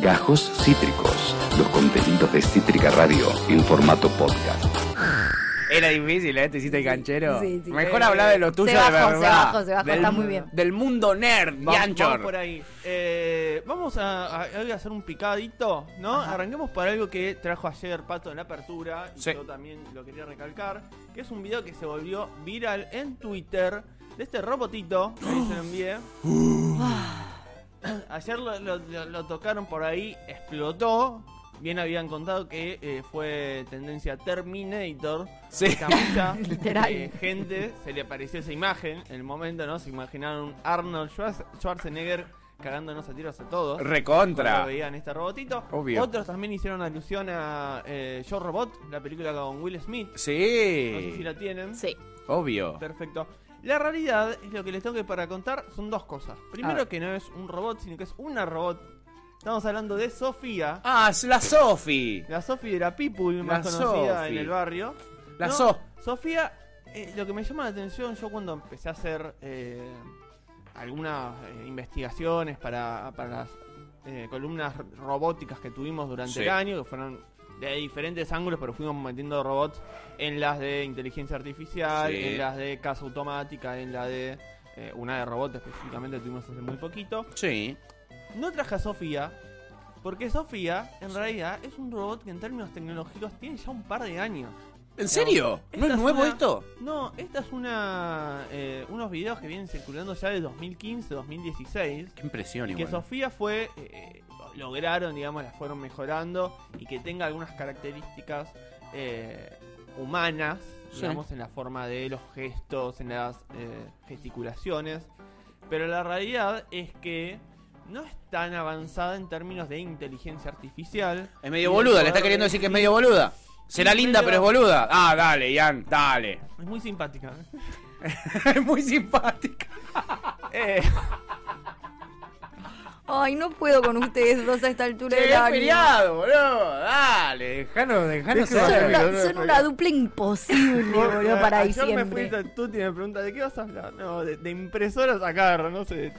Gajos Cítricos, los contenidos de Cítrica Radio en formato podcast. Era difícil, ¿eh? Te hiciste el canchero. Sí, sí. Mejor hablar de lo tuyo Se bajó, de se verdad. bajó, se bajó, Del- está muy bien. Del mundo nerd, Vamos, vamos por ahí. Eh, vamos a, a- a hacer un picadito, ¿no? Arranquemos por algo que trajo ayer Pato en la apertura. Y Sí. yo también lo quería recalcar. Que es un video que se volvió viral en Twitter. De este robotito que ahí se lo envié. Ayer lo, lo- lo- lo tocaron por ahí, explotó. Bien habían contado que eh, fue tendencia Terminator. Sí. Literal. eh, gente, se le apareció esa imagen en el momento, ¿no? Se imaginaron Arnold Schwarz- Schwarzenegger cagándonos a tiros a todos. Recontra. veían este robotito. Obvio. Otros también hicieron alusión a eh, Yo Robot, la película con Will Smith. No sé si Sí. la tienen. Sí. Obvio. Perfecto. La realidad es lo que les tengo que para contar son dos cosas. Primero que no es un robot, sino que es una robot. Estamos hablando de Sofía. Ah, es la Sofi. La Sofía de la People, más La conocida Sofi. en el barrio. La No, So. Sofía, eh, lo que me llama la atención, yo cuando empecé a hacer eh, algunas eh, investigaciones para, para las eh, columnas robóticas que tuvimos durante Sí. el año, que fueron de diferentes ángulos, pero fuimos metiendo robots en las de inteligencia artificial, Sí. en las de casa automática, en la de eh, una de robots específicamente tuvimos hace muy poquito. Sí. No traje a Sofía, porque Sofía en realidad es un robot que en términos tecnológicos tiene ya un par de años. ¿En serio? ¿No es nuevo una- esto? No, esta es una eh, unos videos que vienen circulando ya de 2015, 2016. Qué impresión Y que igual. Sofía fue, eh, lograron, digamos, la fueron mejorando y que tenga algunas características eh, humanas, Sí. digamos, en la forma de los gestos, en las eh, gesticulaciones. Pero la realidad es que no es tan avanzada en términos de inteligencia artificial. Es medio boluda, le está queriendo decir que es medio boluda. Será linda, medio- pero es boluda. Ah, dale, Ian, dale. Es muy simpática. Es muy simpática. Eh, Ay, no puedo con ustedes dos a esta altura Che, del año. feriado, boludo. Dale, dejanos, dejanos Son Claro, una, son una dupla imposible, boludo, para ayer me diciembre. fuiste a Tuti y me pregunta ¿de qué vas a hablar? No, de, de impresoras a carro, no sé de.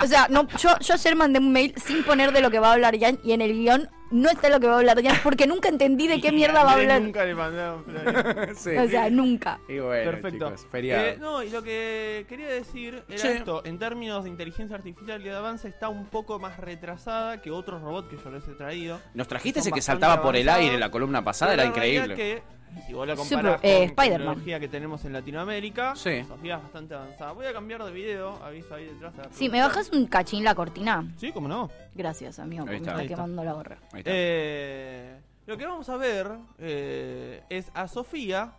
O sea, no, yo, yo ayer mandé un mail sin poner de lo que va a hablar Jan y en el guion no está lo que va a hablar Jan porque nunca entendí de qué mierda va a hablar. Nunca le mandaron flores. sí. O sea, nunca. Y bueno, Perfecto. chicos, feriado. Eh, no, y lo que quería decir era esto: en términos de inteligencia artificial y de avance, está un poco más retrasada que otros robots que yo les he traído. Nos trajiste ese que saltaba por el aire la columna pasada, Pero era la increíble. Si vos lo Super, comparás eh, con la Spider-Man. tecnología que tenemos en Latinoamérica, Sí. Sofía es bastante avanzada. Voy a cambiar de video, aviso ahí detrás. de la Si me bajas un cachín la cortina. Sí, cómo no. Gracias, amigo, Ahí me está. quemando la gorra. Ahí está. Eh, lo que vamos a ver eh, es a Sofía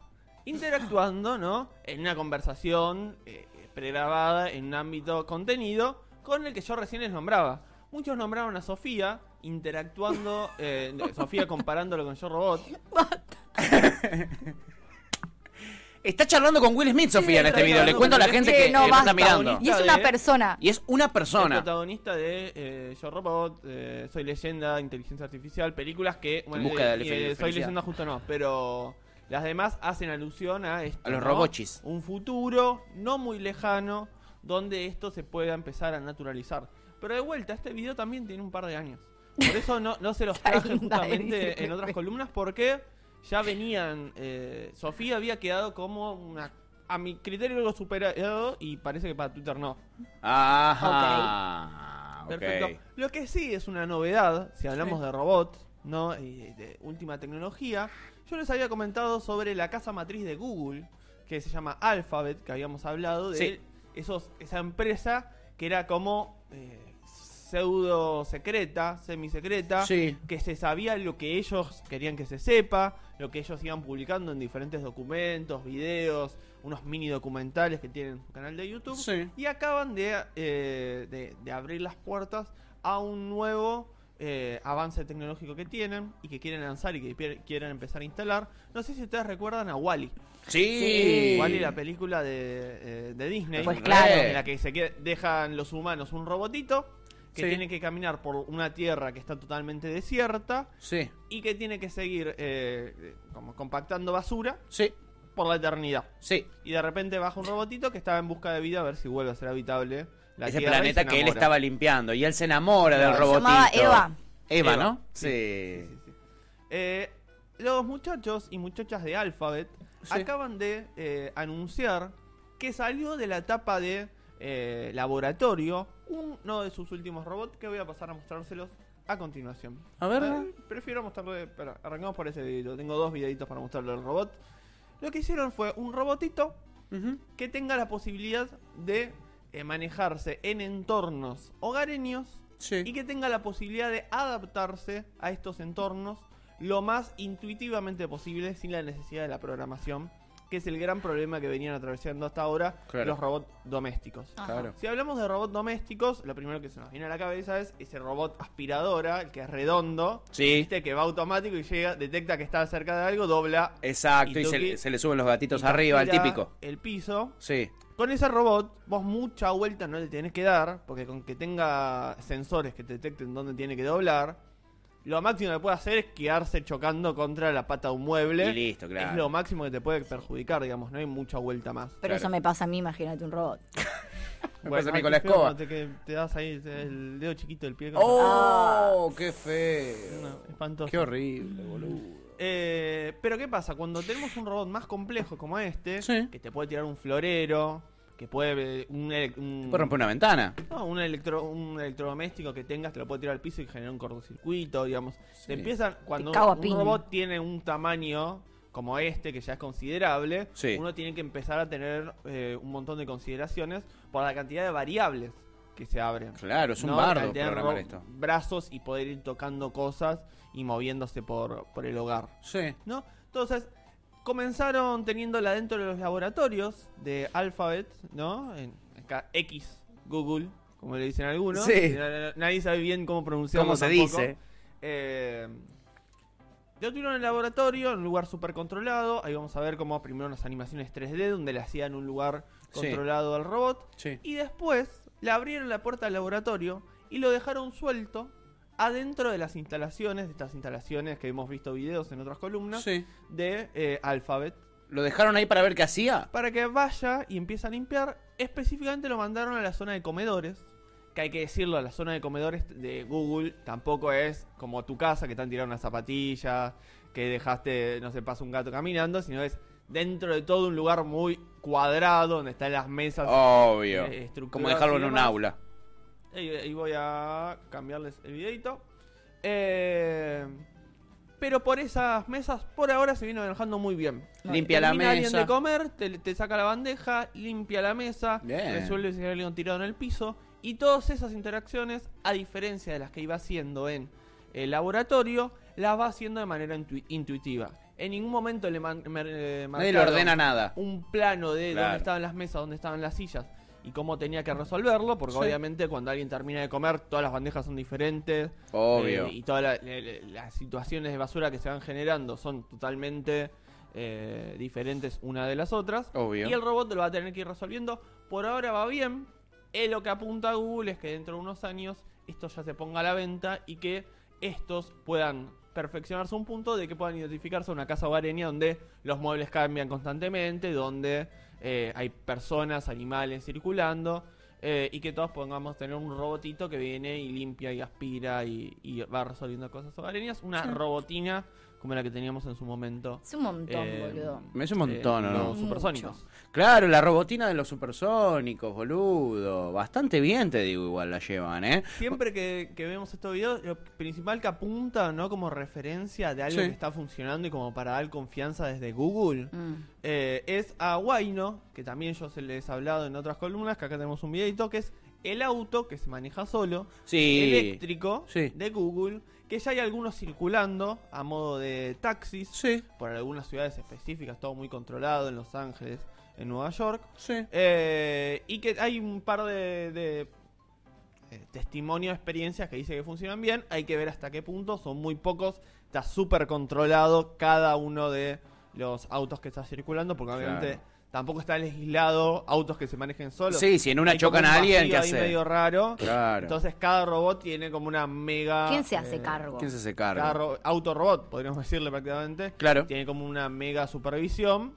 interactuando, ¿no? En una conversación eh, pregrabada en un ámbito contenido con el que yo recién les nombraba. Muchos nombraron a Sofía interactuando, eh, Sofía comparándolo con Yo Robot. Está charlando con Will Smith, Sofía, en este video. Le cuento a la gente que no, no está mirando. Y es una persona. Y es una El persona. protagonista de eh, Yo Robot, eh, Soy Leyenda, Inteligencia Artificial, películas que... Busca de la eh, Soy. Leyenda justo no, pero las demás hacen alusión a esto. A los ¿no? robochis. Un futuro no muy lejano donde esto se pueda empezar a naturalizar. Pero de vuelta, este video también tiene un par de años. Por eso no, no se los traje justamente dice. en otras columnas porque ya venían... eh, Sofía había quedado como una... A mi criterio algo superado y parece que para Twitter no. Ajá. ok. Perfecto. Lo que sí es una novedad, si hablamos de robots, ¿no? Y de última tecnología, yo les había comentado sobre la casa matriz de Google, que se llama Alphabet, que habíamos hablado de Sí. esos, esa empresa que era como eh, pseudo secreta, semisecreta, Sí. que se sabía lo que ellos querían que se sepa, lo que ellos iban publicando en diferentes documentos, videos, unos mini documentales que tienen en su canal de YouTube. Sí. Y acaban de, eh, de, de abrir las puertas a un nuevo eh, avance tecnológico que tienen y que quieren lanzar y que quieren empezar a instalar. No sé si ustedes recuerdan a Wally. Sí. Wally, la película de, eh, de Disney. Pues claro. En la que se dejan los humanos un robotito que Sí. tiene que caminar por una tierra que está totalmente desierta Sí. y que tiene que seguir eh, como compactando basura Sí. por la eternidad. Sí. Y de repente baja un robotito que estaba en busca de vida a ver si vuelve a ser habitable la Ese Tierra planeta se que él estaba limpiando. Y él se enamora del Claro. Se robotito. llamaba Eva. Eva, Eva, ¿no? sí, Sí. Sí, sí. Eh, los muchachos y muchachas de Alphabet Sí. acaban de eh, anunciar que salió de la etapa de eh, laboratorio uno de sus últimos robots que voy a pasar a mostrárselos a continuación. A ver. Eh, prefiero mostrarle. Espera, arrancamos por ese video. Tengo dos videitos para mostrarle al robot. Lo que hicieron fue un robotito que tenga la posibilidad de eh, manejarse en entornos hogareños Sí. y que tenga la posibilidad de adaptarse a estos entornos lo más intuitivamente posible sin la necesidad de la programación, que es el gran problema que venían atravesando hasta ahora Claro. los robots domésticos. Claro. Si hablamos de robots domésticos, lo primero que se nos viene a la cabeza es ese robot aspiradora, el que es redondo, Sí. ¿viste? que va automático y llega, detecta que está cerca de algo, dobla Exacto, Y y, se, le- se le suben los gatitos arriba, el típico. El piso. Sí. Con ese robot, vos mucha vuelta no le tenés que dar, porque con que tenga sensores que te detecten dónde tiene que doblar, lo máximo que puede hacer es quedarse chocando contra la pata de un mueble. Y listo, claro. Es lo máximo que te puede perjudicar, digamos, no hay mucha vuelta más. Pero Claro. eso me pasa a mí, imagínate un robot. Me pasa a mí con la escoba. Te, que te das ahí el dedo chiquito del pie. ¡Oh! ¡Qué feo! No, espantoso. ¡Qué horrible, boludo! Eh, pero ¿qué pasa? Cuando tenemos un robot más complejo como este, Sí. que te puede tirar un florero, que puede... Un, un- Puede romper una ventana. No, un, electro, un electrodoméstico que tengas te lo puede tirar al piso y generar un cortocircuito, digamos. Sí. Te empiezan, cuando un piña. robot tiene un tamaño como este, que ya es considerable, Sí. uno tiene que empezar a tener eh, un montón de consideraciones por la cantidad de variables que se abren. Claro, es un ¿no? bardo programar ro- esto. Brazos y poder ir tocando cosas y moviéndose por, por el hogar. Sí. ¿no? Entonces, comenzaron teniéndola dentro de los laboratorios de Alphabet, ¿no? En acá, X, Google, como le dicen algunos. Sí. Na- Nadie sabe bien cómo pronunciarlo ¿Cómo se tampoco. dice? Eh, lo tuvieron en el laboratorio, en un lugar súper controlado. Ahí vamos a ver cómo primero unas animaciones 3D donde le hacían un lugar Sí. controlado al robot. Sí. Y después le abrieron la puerta al laboratorio y lo dejaron suelto adentro de las instalaciones, de estas instalaciones que hemos visto videos en otras columnas, Sí. de eh, Alphabet, ¿Lo dejaron ahí para ver qué hacía? para que vaya y empiece a limpiar. Específicamente lo mandaron a la zona de comedores, que hay que decirlo, la zona de comedores de Google tampoco es como tu casa, que te han tirado unas zapatillas, que dejaste, no sé, pasa un gato caminando, sino es dentro de todo un lugar muy cuadrado, donde están las mesas. Obvio. eh, Como dejarlo en un aula. Y, voy a cambiarles el videito. Eh, pero por esas mesas, por ahora se viene manejando muy bien. Limpia la Termina alguien mesa. de comer, te, te saca la bandeja, limpia la mesa, Bien. resuelve si hay alguien tirado en el piso. Y todas esas interacciones, a diferencia de las que iba haciendo en el laboratorio, las va haciendo de manera intu- intuitiva. En ningún momento le man- me- eh, le ordena nada. un plano de Claro. dónde estaban las mesas, dónde estaban las sillas y cómo tenía que resolverlo, porque Sí. obviamente cuando alguien termina de comer, todas las bandejas son diferentes. Obvio. eh, y todas la- la- la- las situaciones de basura que se van generando son totalmente eh, diferentes una de las otras. Obvio. Y el robot lo va a tener que ir resolviendo. Por ahora va bien. Eh, lo que apunta a Google es que dentro de unos años esto ya se ponga a la venta y que estos puedan perfeccionarse a un punto de que puedan identificarse a una casa hogareña donde los muebles cambian constantemente, donde eh, hay personas, animales circulando eh, y que todos podamos tener un robotito que viene y limpia y aspira y, y va resolviendo cosas hogareñas. Una robotina como la que teníamos en su momento. Es un montón, eh, boludo. Me es un montón, eh, ¿o no? Los supersónicos. Claro, la robotina de los supersónicos, boludo. Bastante bien, te digo, igual la llevan, ¿eh? Siempre que, que vemos estos videos, lo principal que apunta, ¿no? Como referencia de algo Sí. que está funcionando y como para dar confianza desde Google, Mm. eh, es a Wayno, que también yo se les he hablado en otras columnas, que acá tenemos un videito, que es el auto que se maneja solo, Sí. eléctrico, Sí. de Google, que ya hay algunos circulando a modo de taxis Sí, por algunas ciudades específicas, todo muy controlado, en Los Ángeles, en Nueva York. sí. Eh, y que hay un par de, de, eh, testimonios, experiencias que dice que funcionan bien. Hay que ver hasta qué punto, son muy pocos. Está súper controlado cada uno de los autos que está circulando, porque Claro. Tampoco está legislado autos que se manejen solos. Sí, si en una Hay chocan un a alguien, ¿qué hace? medio raro. Claro. Entonces cada robot tiene como una mega... ¿Quién se hace eh, cargo? ¿Quién se hace Cada cargo? ro- autorobot, podríamos decirle prácticamente. Claro. Tiene como una mega supervisión,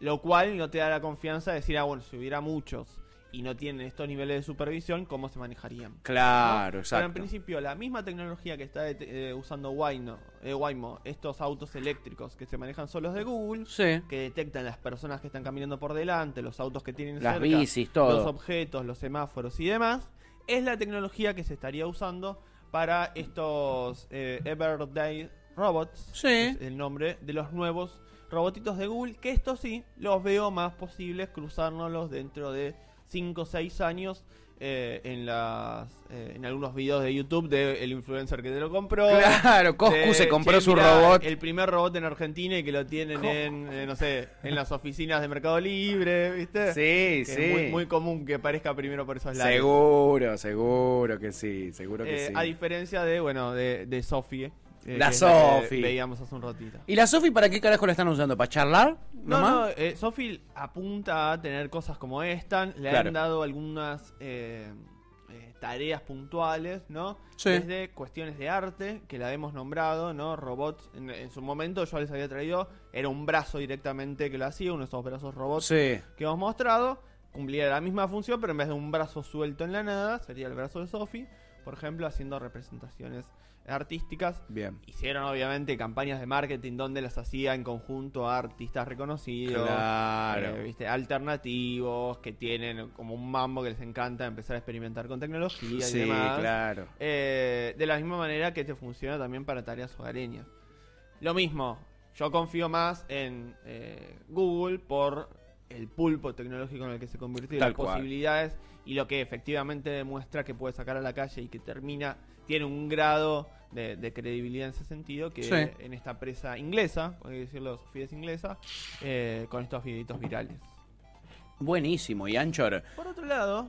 lo cual no te da la confianza de decir, ah, bueno, si hubiera muchos y no tienen estos niveles de supervisión, cómo se manejarían. ¿no? Claro, Pero en exacto. principio, la misma tecnología que está eh, usando Waymo, eh, Waymo, estos autos eléctricos que se manejan solos de Google, Sí. que detectan las personas que están caminando por delante, los autos que tienen Las cerca, bicis, todo. los objetos, los semáforos y demás, es la tecnología que se estaría usando para estos eh, Everyday Robots, Sí. es el nombre de los nuevos robotitos de Google, que estos sí los veo más posibles cruzárnoslos dentro de 5 o 6 años eh, en las eh, en algunos videos de YouTube del influencer que te lo compró. Claro, Coscu de, se compró "Che, su mirá, robot. El primer robot en Argentina y que lo tienen en, eh, no sé, en las oficinas de Mercado Libre, ¿viste? Sí, Que sí. Es muy, muy común que aparezca primero por esos lados. Seguro, seguro que sí, seguro que Eh, sí. A diferencia de, bueno, de, de Sophie. Eh, La Sophie. Veíamos hace un ratito. ¿Y la Sofi para qué carajo la están usando? ¿Para charlar? No, ¿Nomás? no, eh, Sophie apunta a tener cosas como esta. Le Claro. han dado algunas eh, eh, tareas puntuales, ¿no? Sí. Desde cuestiones de arte, que la hemos nombrado, ¿no? Robots, en, en su momento yo les había traído, era un brazo directamente que lo hacía, uno de esos brazos robots Sí. que hemos mostrado. Cumplía la misma función, pero en vez de un brazo suelto en la nada, sería el brazo de Sophie, por ejemplo, haciendo representaciones artísticas Bien. Hicieron obviamente campañas de marketing donde las hacía en conjunto a artistas reconocidos, Claro. eh, ¿viste? alternativos, que tienen como un mambo que les encanta empezar a experimentar con tecnología y Sí, demás. claro. Eh, de la misma manera que te funciona también para tareas hogareñas. Lo mismo, yo confío más en eh, Google por el pulpo tecnológico en el que se convirtió, y las cual. posibilidades y lo que efectivamente demuestra que puede sacar a la calle y que termina, tiene un grado de, de credibilidad en ese sentido que Sí. en esta presa inglesa, por así decirlo, Sofía es inglesa, eh, con estos videitos virales. Buenísimo. ¿Y Anchor? Por otro lado,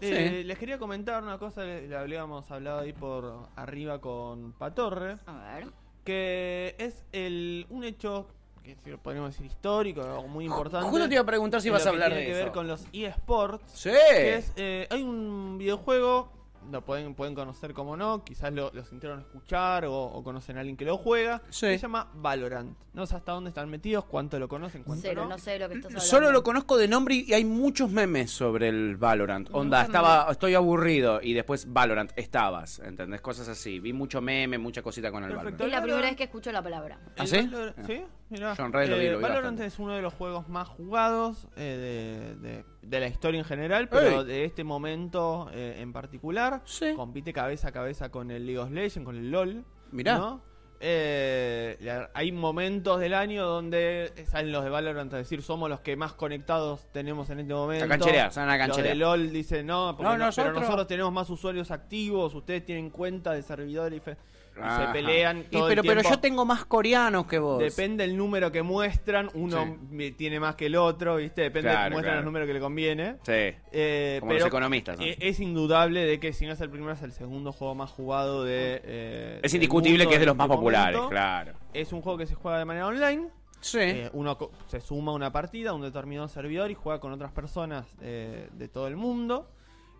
eh, les quería comentar una cosa, le, le habíamos hablado ahí por arriba con Patorre, A ver. que es el un hecho que si lo podemos decir histórico, algo muy importante. Justo te iba a preguntar si lo a hablar tiene de que eso. ver con los eSports. Sí. Que es, eh, hay un videojuego, lo pueden, pueden conocer como no, quizás lo, lo sintieron escuchar o, o conocen a alguien que lo juega. Sí. Se llama Valorant. No sé hasta dónde están metidos, cuánto lo conocen, cuánto Cero, no. no sé de lo que estás hablando. Solo lo conozco de nombre y hay muchos memes sobre el Valorant. Onda, estaba, estoy aburrido y después Valorant, estabas, ¿entendés? Cosas así. Vi mucho meme, mucha cosita con el Perfecto. Valorant. Es la primera vez que escucho la palabra. ¿Ah, sí? Valor- ¿Sí? Mirá. Yo en realidad lo vi, Eh, lo vi Valorant bastante. es uno de los juegos más jugados eh, de, de- de la historia en general, pero Ey. de este momento eh, en particular. Sí. Compite cabeza a cabeza con el League of Legends, con el LOL. Mirá. ¿no? Eh, la- hay momentos del año donde salen los de Valorant a decir somos los que más conectados tenemos en este momento. A cancherear, salen a Los cancherear. de LOL dicen no, porque No, no, pero nosotros- nosotros tenemos más usuarios activos, ustedes tienen cuenta de servidores y, fe- y Ajá. se pelean Y pero, el pero yo tengo más coreanos que vos. Depende del número que muestran, uno Sí. tiene más que el otro, ¿viste? Depende de que muestran claro. los números que le conviene. Sí. Eh, Como pero los economistas. ¿no? eh, es indudable de que si no es el primero, es el segundo juego más jugado de. eh, es indiscutible que es de los más este populares, momento. claro. Es un juego que se juega de manera online. Sí. Eh, uno se suma a una partida, a un determinado servidor y juega con otras personas eh, de todo el mundo.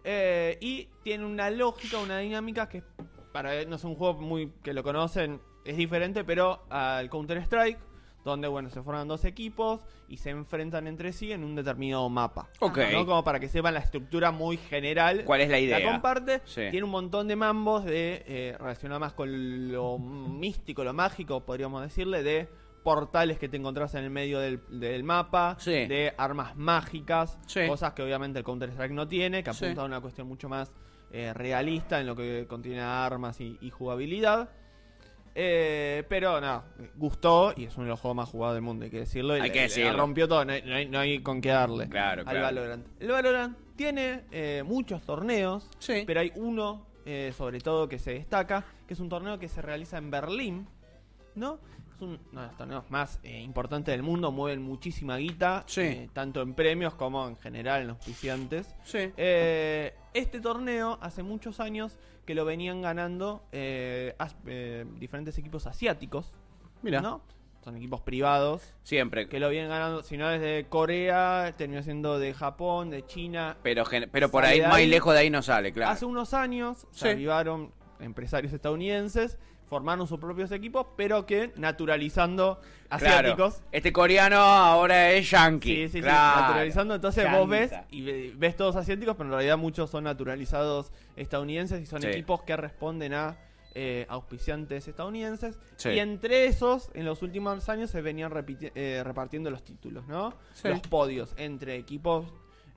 Eh, y tiene una lógica, una dinámica que para no es un juego muy que lo conocen, es diferente, pero al Counter Strike, donde bueno, se forman dos equipos y se enfrentan entre sí en un determinado mapa. Ok. ¿no? Como para que sepan la estructura muy general. ¿Cuál es la idea? La comparte, Sí. tiene un montón de mambos de eh, relacionado más con lo místico, lo mágico, podríamos decirle, de portales que te encontrás en el medio del, del mapa, Sí. de armas mágicas, Sí. cosas que obviamente el Counter Strike no tiene, que apunta a una cuestión mucho más eh, realista en lo que contiene armas y, y jugabilidad. Eh, pero no, gustó y es uno de los juegos más jugados del mundo, hay que decirlo. Hay le- que le decirlo. rompió todo, no hay, no hay- no hay con qué darle Claro, al claro. Valorant. El Valorant tiene eh, muchos torneos, Sí. pero hay uno eh, sobre todo que se destaca, que es un torneo que se realiza en Berlín, ¿no? Es uno de los torneos más eh, importantes del mundo, mueven muchísima guita, Sí. eh, tanto en premios como en general en los auspiciantes. Sí. Eh, este torneo hace muchos años que lo venían ganando eh, as- diferentes equipos asiáticos, Mira. ¿no? Son equipos privados Siempre. que lo vienen ganando, si no desde Corea, terminó siendo de Japón, de China. Pero, pero por ahí, de más ahí. lejos de ahí no sale, claro. Hace unos años Sí. se avivaron empresarios estadounidenses, formaron sus propios equipos, pero que naturalizando Claro. asiáticos. Este coreano ahora es yankee. Sí, sí, sí, naturalizando. Entonces vos ves y ve- ves todos asiáticos, pero en realidad muchos son naturalizados estadounidenses y son Sí. equipos que responden a eh, auspiciantes estadounidenses. Sí. Y entre esos, en los últimos años se venían eh, repartiendo los títulos, ¿no? Sí. Los podios entre equipos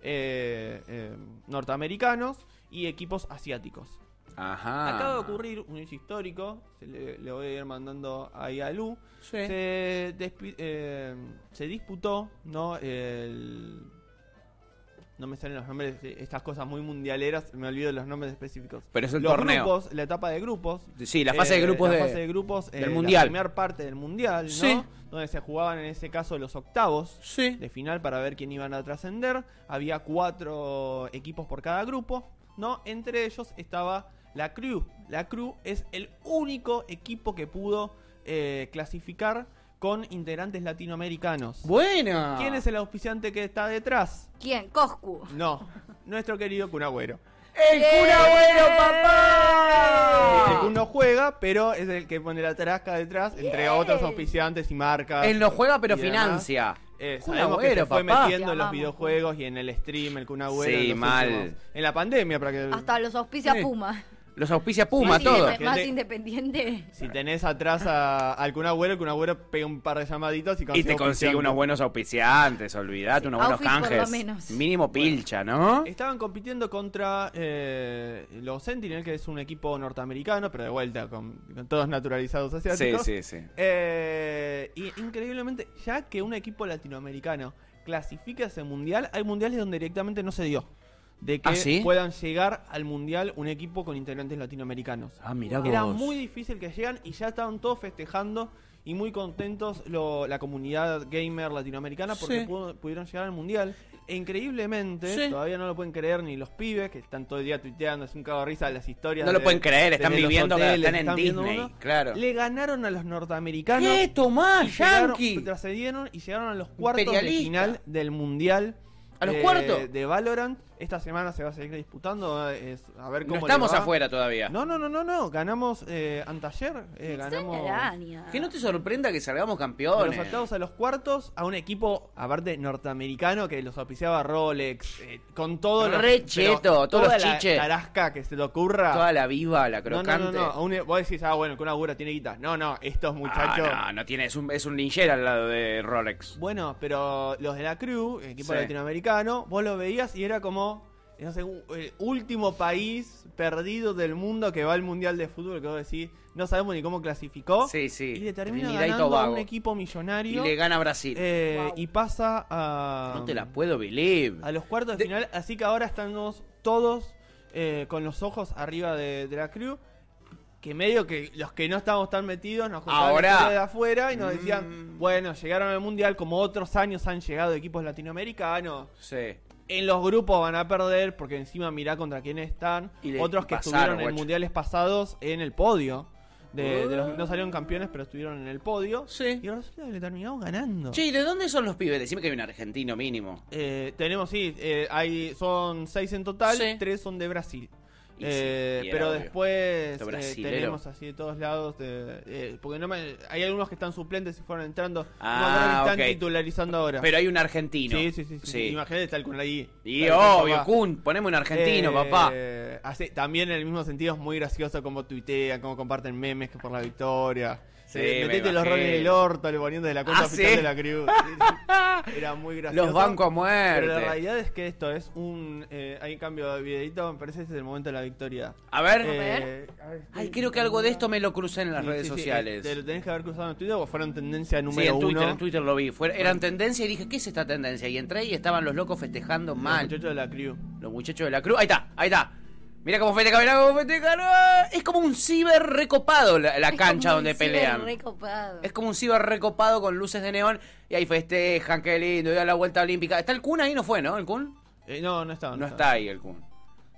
eh, eh, norteamericanos y equipos asiáticos. Ajá. Acaba de ocurrir un hecho histórico, se le, le voy a ir mandando ahí a Lu. Sí. Se, despi- eh, se disputó, ¿no? El, no me salen los nombres estas cosas muy mundialeras, me olvido de los nombres específicos. Pero es el los torneo. grupos, la etapa de grupos. Sí, la fase de eh, grupos la de- fase de grupos, del eh, Mundial. La primera parte del mundial, ¿no? Sí. Donde se jugaban en ese caso los octavos Sí. de final para ver quién iban a trascender. Había cuatro equipos por cada grupo, ¿no? Entre ellos estaba la Crew. La Crew es el único equipo que pudo eh, clasificar con integrantes latinoamericanos. Buena. ¿Quién es el auspiciante que está detrás? ¿Quién? Coscu. No, nuestro querido Kun Agüero. ¡El Kun Agüero, papá! El Kun no juega, pero es el que pone la tarasca detrás, entre Bien. otros auspiciantes y marcas. Él no juega, pero financia. Eh, sabemos que se fue papá. metiendo en los videojuegos y en el stream, el Kun Agüero. Sí, mal. últimos- En la pandemia, para que... Hasta los auspicia Sí. Puma. Los auspicia Puma, más, todo. más independiente. Si tenés atrás a, al Kun Agüero, el Kun Agüero pega un par de llamaditos y Y consigue te consigue unos buenos auspiciantes, olvidate, unos buenos Outfit por lo canjes. menos. Mínimo pilcha, ¿no? Estaban compitiendo contra eh, los Sentinel, que es un equipo norteamericano, pero de vuelta con, con todos naturalizados Sí, asiáticos. sí, sí. Eh, y increíblemente, ya que un equipo latinoamericano clasifica ese mundial, hay mundiales donde directamente no se dio. De que ¿Ah, sí? puedan llegar al mundial un equipo con integrantes latinoamericanos. Ah, mirá Era vos. muy difícil que llegan y ya estaban todos festejando y muy contentos lo- la comunidad gamer latinoamericana porque Sí. pudo- pudieron llegar al mundial. E increíblemente, Sí. todavía no lo pueden creer ni los pibes que están todo el día tuiteando, es un cago de risa las historias. No lo de- pueden creer, están viviendo que hoteles, están en Disney, uno. claro. Le ganaron a los norteamericanos. ¿Qué? Tomás, Yankee. Trascendieron y llegaron a los cuartos de final del mundial. ¿A los eh, cuartos? De Valorant. Esta semana se va a seguir disputando. es- a ver No cómo estamos afuera todavía. No, no, no, no, no. Ganamos eh, anteayer. eh, ganamos. Que no te sorprenda que salgamos de campeones. los octavos a los cuartos a un equipo, aparte norteamericano, que los auspiciaba Rolex, eh, con todo lo- Re pero cheto, todos toda los la chiches. tarasca que se te ocurra. Toda la viva, la no, no, crocante. no, no. a un- vos decís, ah, bueno, que una burra tiene guita. No, no, estos muchachos. Ah, no, no tiene, es un, es un linchera al lado de Rolex. Bueno, pero los de la Crew, equipo Sí. latinoamericano, vos lo veías y era como no sé, el último país perdido del mundo que va al Mundial de Fútbol, que vos decís, no sabemos ni cómo clasificó. Sí, sí. Y le termina Trinidad y ganando a Tobago. un equipo Y millonario. le gana a Brasil. eh, Wow. Y pasa a, no te la puedo believe. a los cuartos de, De- final. Así que ahora estamos todos eh, con los ojos arriba de, de la Crew. Que medio que los que no estábamos tan metidos nos Ahora. de afuera y nos decían, Mm. bueno, llegaron al mundial como otros años han llegado equipos latinoamericanos. Sí. En los grupos van a perder porque encima mirá contra quiénes están. Y Otros que pasaron, estuvieron en mundiales pasados en el podio. De, de los, no salieron campeones, pero estuvieron en el podio. Sí. Y resulta que le terminamos ganando. Che, ¿y de dónde son los pibes? Decime que hay un argentino mínimo. Eh, tenemos, sí, eh, hay, son seis en total, Sí. tres son de Brasil. Y Eh, sí, pero obvio. después eh, tenemos así de todos lados. de- eh, porque no me- hay algunos que están suplentes y fueron entrando. no Ah, que están titularizando ahora. Pero hay un argentino. sí, sí, sí, sí, Imagínate estar con ahí. Y Tal obvio. Kun, poneme un argentino, Eh, papá. hace- también en el mismo sentido es muy gracioso como tuitean, como comparten memes que por la victoria. Sí, Eh, me metete los roles en el orto, le poniendo de la cuenta Ah, oficial ¿sí? de la crew. Sí, sí. Era muy gracioso. Los bancos a muerte. Pero la realidad es que esto es un. Eh, hay cambio de videito, me parece que este es el momento de la victoria. A ver. Eh, a ver, Ay, creo que algo de esto me lo crucé en las Sí, redes sí, sí, sociales. eh, te lo tenés que haber cruzado en Twitter porque fueron tendencia Sí, número en Twitter, uno. en Twitter lo vi. Fue, eran tendencia y dije, ¿qué es esta tendencia? Y entré y estaban los locos festejando Los mal. muchachos de la crew. Los muchachos de la cruz. Ahí está, ahí está. Mira cómo festeja, mira cómo festeja. ¡Ah! Es como un ciber recopado la, la cancha donde pelean. recopado. Es como un ciber recopado con luces de neón y ahí festejan, qué lindo, y da la vuelta olímpica. ¿Está el Kun ahí? ¿No fue, no? ¿El Kun? Eh, no, no está. No está ahí el Kun.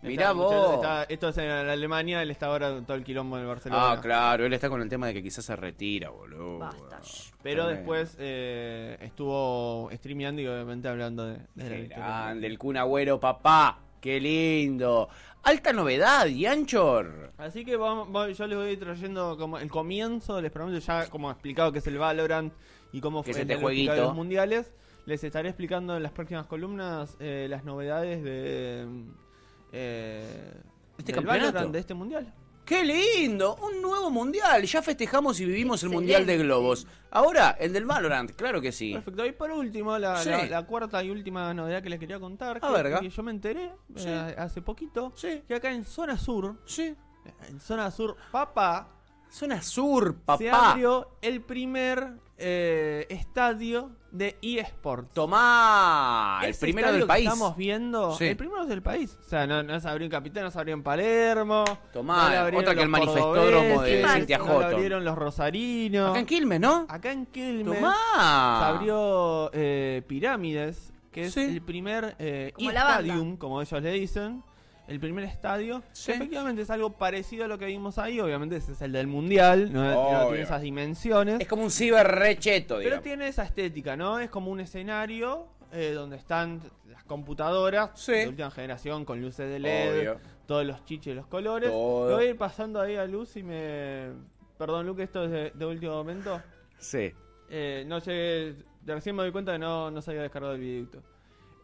Mirá vos. está- esto es en Alemania, él está ahora con todo el quilombo en el Barcelona. Ah, claro, él está con el tema de que quizás se retira, boludo. Basta. Pero después eh, estuvo streameando y obviamente hablando de, de la Qué victoria. grande, el Kun Agüero, papá. Qué lindo. Alta novedad, Yanchor. Así que vamos, vamos- yo les voy trayendo como el comienzo, les prometo ya como explicado que es el Valorant y cómo fue es este jueguito. los mundiales. Les estaré explicando en las próximas columnas eh, las novedades de eh, ¿Este del campeonato? Valorant de este mundial. Qué lindo, un nuevo mundial. Ya festejamos y vivimos el mundial de globos. Ahora, el del Valorant, claro que sí. Perfecto. Y por último, la, Sí. la- la cuarta y última novedad que les quería contar, A que, verga. que yo me enteré Sí. eh, hace poquito, Sí. que acá en Zona Sur, Sí. en Zona Sur, papá, Zona Sur, se papá. abrió el primer eh, estadio de eSports. Tomá, el primero del que país. Estamos viendo. Sí. El primero del país. O sea, no, no se abrió en Capital, no se abrió en Palermo. Tomá, no otra que el manifestódromo de Cintia No abrieron los rosarinos. Acá en Quilmes, ¿no? Acá en Quilmes Tomá. se abrió eh, Pirámides, que es Sí. el primer eh, como ellos le dicen. El primer estadio. Sí. que Efectivamente es algo parecido a lo que vimos ahí. Obviamente ese es el del Mundial. No, tiene esas dimensiones. Es como un ciber recheto, Pero digamos. tiene esa estética, ¿no? Es como un escenario eh, donde están las computadoras Sí. de última generación con luces de LED, Obvio. todos los chiches y los colores. Todo. Lo voy a ir pasando ahí a luz y me... Perdón, Luke, esto es de, de último momento. Sí. Eh, no llegué... Recién me doy cuenta que no, no se había descargado el videito.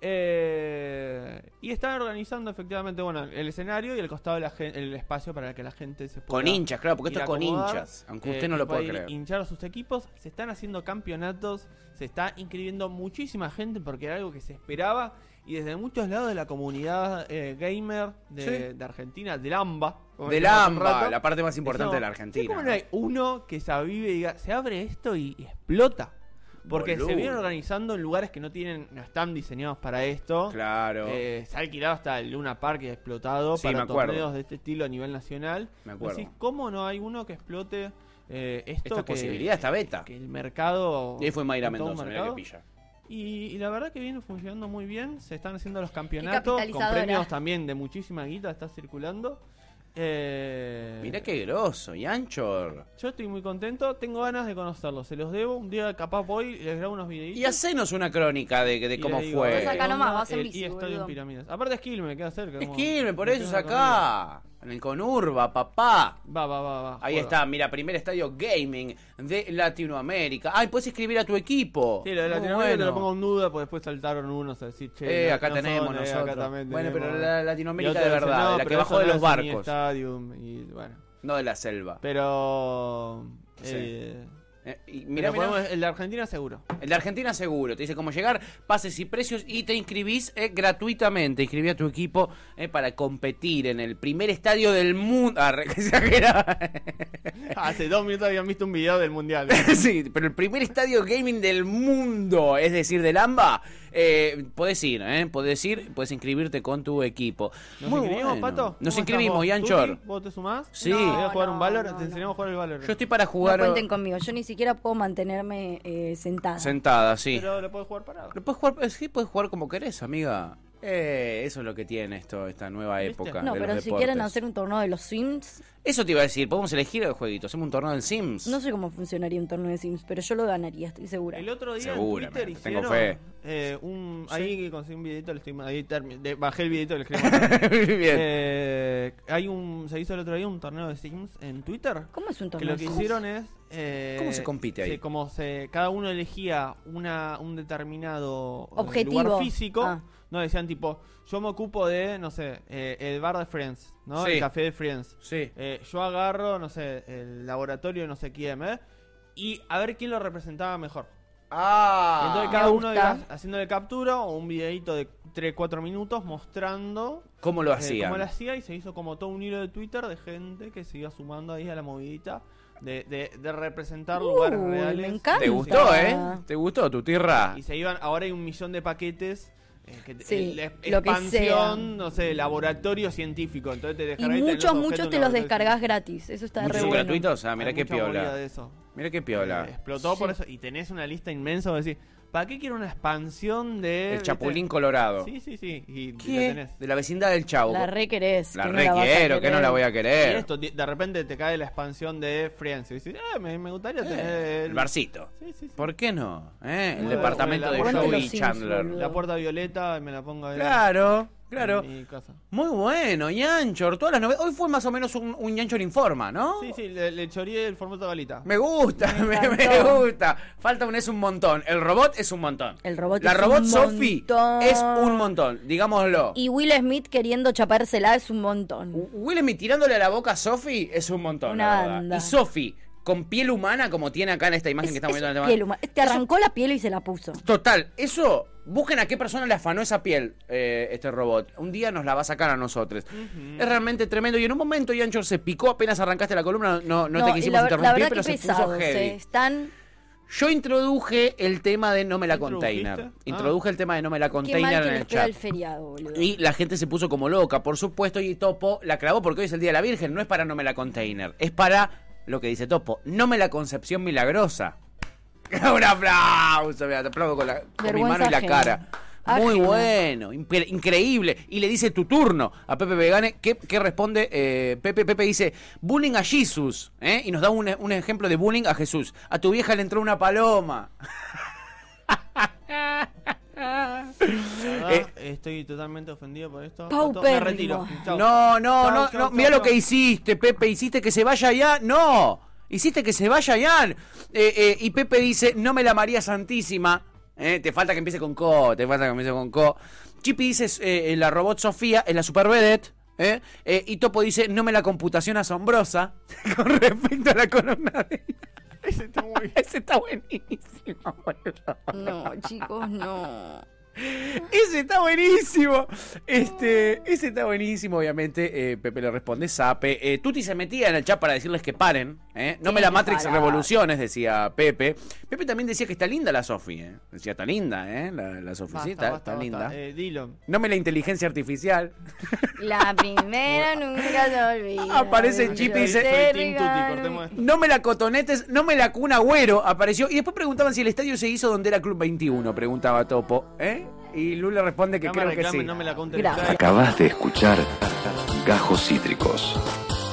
Eh, y están organizando efectivamente bueno el escenario y el costado de la el espacio para que la gente se pueda Con hinchas, claro, porque esto es con acomodar, hinchas. Aunque eh, usted no y lo pueda ir creer. hinchar a sus equipos. Se están haciendo campeonatos. Se está inscribiendo muchísima gente porque era algo que se esperaba. Y desde muchos lados de la comunidad eh, gamer de, Sí. de Argentina, del AMBA. Del la parte más importante de la Argentina. ¿cómo no hay uno que se avive y diga, se abre esto y, y explota? Porque Boludo. se vienen organizando en lugares que no tienen, no están diseñados para esto. Claro. Eh, se ha alquilado hasta el Luna Park y ha explotado Sí, me para torneos de este estilo a nivel nacional. Me acuerdo. Decís, ¿Cómo no hay uno que explote eh, esto? Esta que, posibilidad, esta beta. Que el mercado. Y ahí fue Mayra Mendoza, que pilla. Y, y la verdad que viene funcionando muy bien. Se están haciendo los campeonatos con premios también de muchísima guita. Está circulando. Eh, Mirá qué grosso, y Anchor. Yo estoy muy contento. Tengo ganas de conocerlos. Se los debo. Un día capaz voy y les grabo unos videitos. Y hacenos una crónica de, de y cómo digo, fue. acá nomás, vas en bici, e-estadio boludo. en Pirámides. Aparte es Quilmes, me queda cerca. Es Quilmes, por me eso es acá. En el Conurba, papá. Va, va, va, va. Ahí juega. está, mira, primer estadio gaming de Latinoamérica. Ay, puedes escribir a tu equipo. Sí, lo de Latinoamérica te bueno. lo pongo en duda, porque después saltaron unos a decir, che, Eh, acá no tenemos son, eh, nosotros. acá también Bueno, pero la Latinoamérica de verdad, no, de la que bajó de los barcos, Stadium, y bueno. no de la selva. Pero... Sí. Eh, Eh, y mira, el de Argentina seguro. el de Argentina seguro, te dice cómo llegar, pases y precios y te inscribís eh, gratuitamente. Inscribí a tu equipo eh, para competir en el primer estadio del mundo. Ah. Hace dos minutos habían visto un video del Mundial. sí, pero el primer estadio gaming del mundo, es decir, del AMBA, eh, podés ir, ¿eh? Podés ir, podés inscribirte con tu equipo. ¿Nos Muy inscribimos, bueno. Pato? Nos ¿Cómo inscribimos? Yanchor. ¿Vos te sumás? Sí. ¿Te voy a jugar No, un Valor? no, te enseñamos a jugar el Valor. Yo estoy para jugar No cuenten conmigo, yo ni siquiera puedo mantenerme eh, sentada. sentada, sí. Pero lo puedes jugar parado. Pero puedes jugar, eh, sí, puedes jugar como querés, amiga. Eh, eso es lo que tiene esto, esta nueva ¿Viste? época. no, de pero los si deportes. quieren hacer un torneo de los Sims, Eso te iba a decir, podemos elegir el jueguito, hacemos un torneo del Sims. no sé cómo funcionaría un torneo de Sims, pero yo lo ganaría, estoy segura. El otro día en Twitter tengo hicieron fe. eh, un... Sí. Ahí que conseguí un videito, le estoy... ahí de- bajé el videito, le bien. Eh, hay un... Se hizo el otro día un torneo de Sims en Twitter. ¿Cómo es un Que torneo lo de que hicieron es... eh, ¿Cómo se compite ahí? se- como se, cada uno elegía una, un determinado eh, Objetivo. lugar físico. Ah. No, decían tipo, yo me ocupo de, no sé, eh, el bar de Friends, ¿no? Sí. El café de Friends. Sí. Eh, yo agarro, no sé, el laboratorio de no sé quién, ¿eh? Y a ver quién lo representaba mejor. Ah. Entonces me cada uno iba haciéndole captura o un videito de 3-4 minutos mostrando ¿Cómo lo eh, hacían? cómo lo hacía y se hizo como todo un hilo de Twitter de gente que se iba sumando ahí a la movidita de, de, de representar lugares me reales. encanta. ¿Te gustó, eh? ¿Te gustó tu tierra? Y se iban, ahora hay un millón de paquetes. Eh, que, Sí, la lo que expansión, sea. no sé, laboratorio científico. Entonces te Y descargas tenés muchos, muchos te los descargas gratis, eso está ¿Muchos re bueno. gratuitos? Ah, científico. mira Hay qué piola. Mira qué piola. Eh, explotó por Sí. eso. Y tenés una lista inmensa de decir, ¿para qué quiero una expansión de. El Chapulín viste? Colorado. Sí, sí, sí. Y la ¿Qué? tenés. De la vecindad del Chavo. La re querés. La que no re a quiero, que no la voy a Y querer. esto, de repente te cae la expansión de Friends. Y dices, eh, me, me gustaría tener. Eh, el barcito. Sí, sí, sí. ¿Por qué no? ¿Eh? El Bueno, departamento de bueno, la Joey Chandler. boludo. La puerta violeta me la pongo ahí. Claro. Claro. En mi casa. Muy bueno, Yanchor, todas las novedades. Hoy fue más o menos un, un Yanchor Informa, ¿no? Sí, sí, le, le choreé el formato galita. Me gusta, Me me, gusta. Falta un es un montón. El robot es un montón. El robot La es robot un Sophie montón. es un montón, digámoslo. Y Will Smith queriendo chapársela es un montón. Will Smith tirándole a la boca a Sophie es un montón. Una banda. Y Sophie, con piel humana, como tiene acá en esta imagen Es- que estamos es viendo en el piel tema. huma- Te arrancó la piel y se la puso. Total, eso, busquen a qué persona le afanó esa piel, eh, este robot. Un día nos la va a sacar a nosotros. Es realmente tremendo. Y en un momento, Yanchor se picó apenas arrancaste la columna. No, no, te quisimos la, interrumpir, pero que se pesado. puso se heavy. están. Yo introduje el tema de No me la container. Ah. Introduje el tema de No me la Qué mal container que en el chat. el feriado, boludo. Y la gente se puso como loca, por supuesto, y Topo la clavó porque hoy es el Día de la Virgen, no es para no me la container, es para lo que dice Topo, no me la concepción milagrosa. Un aplauso, mira, te aplaudo con, la, con mi mano y la ajena. cara. Muy Ajena. bueno, increíble. Y le dice tu turno a Pepe Vegane. ¿Qué, qué responde eh, Pepe? Pepe dice, bullying a Jesus. ¿eh? Y nos da un, un ejemplo de bullying a Jesús. A tu vieja le entró una paloma. Eh, estoy totalmente ofendido por esto. Paupérrimo. Me retiro. Chau. No, no, Chau, no, chau, no. Mira lo que hiciste, Pepe. Hiciste que se vaya ya. No. Hiciste que se vaya ya. Eh, eh, y Pepe dice, no me la María Santísima. Eh, te falta que empiece con Co. Te falta que empiece con Co. Chippy dice, eh, la robot Sofía es la super vedette. ¿eh? Eh, y Topo dice, no me la computación asombrosa. con respecto a la columna de... Ese está muy Ese está buenísimo, boludo. No, chicos, no. Ese está buenísimo. Este, ese está buenísimo, obviamente. eh, Pepe le responde Sape. Eh, Tuti se metía en el chat para decirles que paren. ¿Eh? No me la Matrix parar. Revoluciones, decía Pepe. Pepe también decía que está linda la Sofi. ¿eh? Decía, está linda, ¿eh? La, la Sofi, sí, Basta, está, basta, está basta. linda. Eh, dilo. No me la inteligencia artificial. La primera nunca se olvida. Aparece Chip y dice-. No me la cotonetes, no me la cuna agüero. Apareció. Y después preguntaban si el estadio se hizo donde era Club 21. Preguntaba Topo. ¿eh? Y Lula responde que Cámara creo que reclame, sí. no me la. Acabas de escuchar Gajos Cítricos.